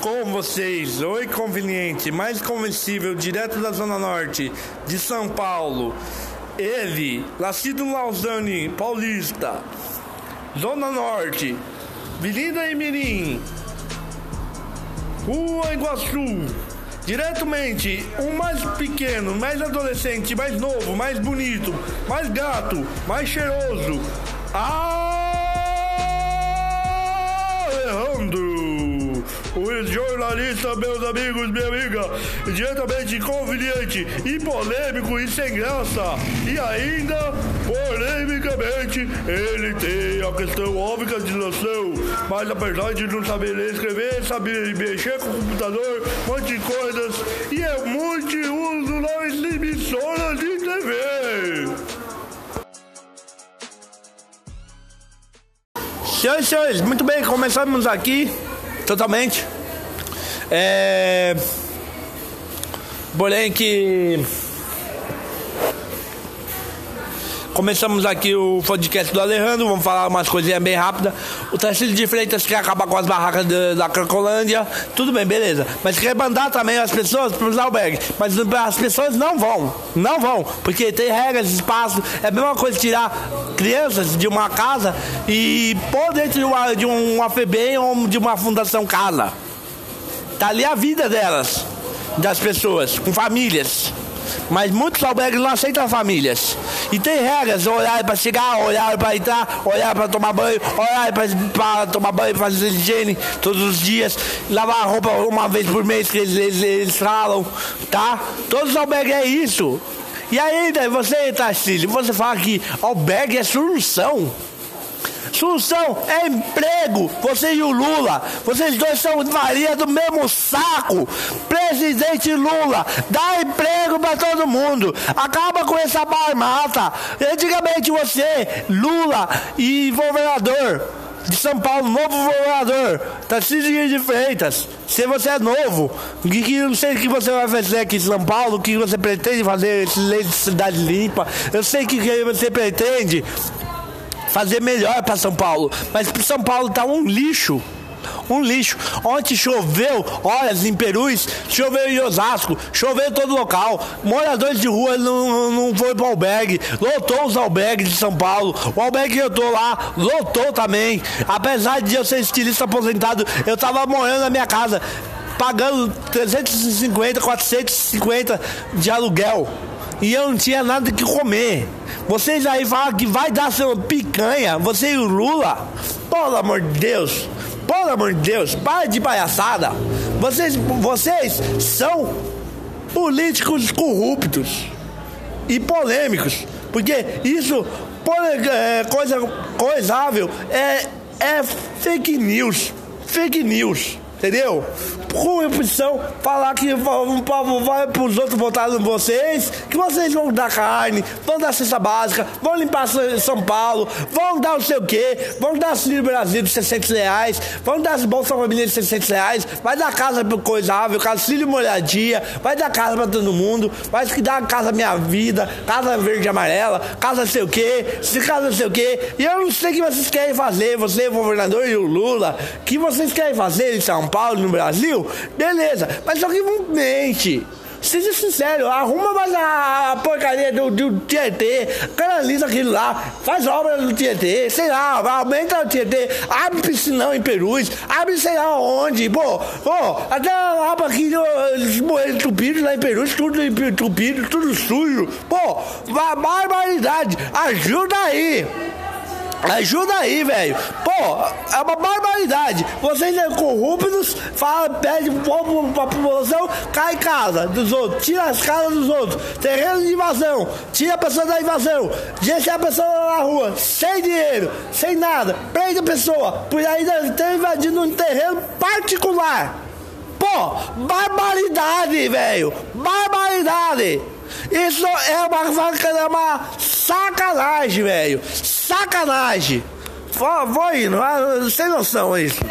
Com vocês, o inconveniente mais convencível, direto da Zona Norte de São Paulo. Ele, nascido Lausanne, paulista. Zona Norte, Avenida Emirim, Rua Iguaçu. Diretamente, um mais pequeno, mais adolescente, mais novo, mais bonito, mais gato, mais cheiroso. Alejandro, jornalista, meus amigos, minha amiga, diretamente inconveniente e polêmico e sem graça. E ainda, polemicamente, ele tem a questão óbvia de noção, mas apesar de não saber ler escrever, sabe mexer com o computador, um monte de coisas, e é muito uso nas emissoras de TV. Senhoras e senhores, muito bem, começamos aqui totalmente. É... Porém que Começamos aqui o podcast do Alejandro, vamos falar umas coisinhas bem rápidas. O Tarcísio de Freitas quer acabar com as barracas de, da Cracolândia, tudo bem, beleza. Mas quer mandar também as pessoas para os albergues. Mas as pessoas não vão, não vão, porque tem regras, espaço. É a mesma coisa tirar crianças de uma casa e pôr dentro de uma, de um AFB ou de uma fundação casa. Tá ali a vida delas, das pessoas, com famílias. Mas muitos albergues não aceitam famílias. E tem regras, horário para chegar, horário para entrar, horário para tomar banho, horário para tomar banho, fazer higiene todos os dias, lavar a roupa uma vez por mês que eles, eles, eles falam, tá? Todos os albergues é isso. E ainda, você, Tarcísio, você fala que albergue é solução. Solução é emprego. Você e o Lula. Vocês dois são varia do mesmo saco. Presidente Lula, dá emprego para todo mundo. Acaba com essa barmata. Antigamente você, Lula e governador de São Paulo, novo governador, Tarcísio de Freitas. Se você é novo, que, que não sei o que você vai fazer aqui em São Paulo, o que você pretende fazer esse lei de cidade limpa. Eu sei que, que você pretende fazer melhor para São Paulo. Mas São Paulo tá um lixo. Um lixo. Ontem choveu horas em Perus, choveu em Osasco, choveu em todo local. Moradores de rua não, não foi pro albergue. Lotou os albergues de São Paulo. O albergue que eu tô lá, lotou também. Apesar de eu ser estilista aposentado, eu tava morando na minha casa, pagando 350, 450 de aluguel. E eu não tinha nada que comer. Vocês aí falam que vai dar seu picanha, você e o Lula. Pelo amor de Deus, pelo amor de Deus, para de palhaçada. Vocês, vocês são políticos corruptos e polêmicos, porque isso é coisa coisável é, é fake news, fake news. Entendeu? Corrupção, falar que o povo vai para os outros votar em vocês, que vocês vão dar carne, vão dar cesta básica, vão limpar São Paulo, vão dar não sei o quê, vão dar Auxílio Brasil de 600 reais, vão dar Bolsa Família de 600 reais, vai dar casa para coisável, auxílio moradia, vai dar casa para todo mundo, vai dar casa Minha Vida, casa verde e amarela, casa sei o quê, se casa sei o quê, e eu não sei o que vocês querem fazer, você, o governador e o Lula, que vocês querem fazer em São Paulo, no Brasil, beleza. Mas só que mente. Seja sincero, arruma mais a porcaria do, do Tietê, canaliza aquilo lá, faz obra do Tietê, sei lá, aumenta o Tietê, abre piscinão em Perus, abre sei lá onde, pô, pô, até lá pra aqui, morrer entupidos lá em Perus, tudo entupido, tudo sujo, pô, barbaridade, ajuda aí. Ajuda aí, velho. Pô, é uma barbaridade. Vocês são corruptos, fala, pede povo pra população, cai casa dos outros, tira as casas dos outros, terreno de invasão, tira a pessoa da invasão, deixa a pessoa na rua, sem dinheiro, sem nada, prende a pessoa, por ainda ter invadindo um terreno particular. Pô, barbaridade, velho. Barbaridade. Isso é uma, é uma sacanagem, velho. Sacanagem. Vou, vou indo, sem noção isso.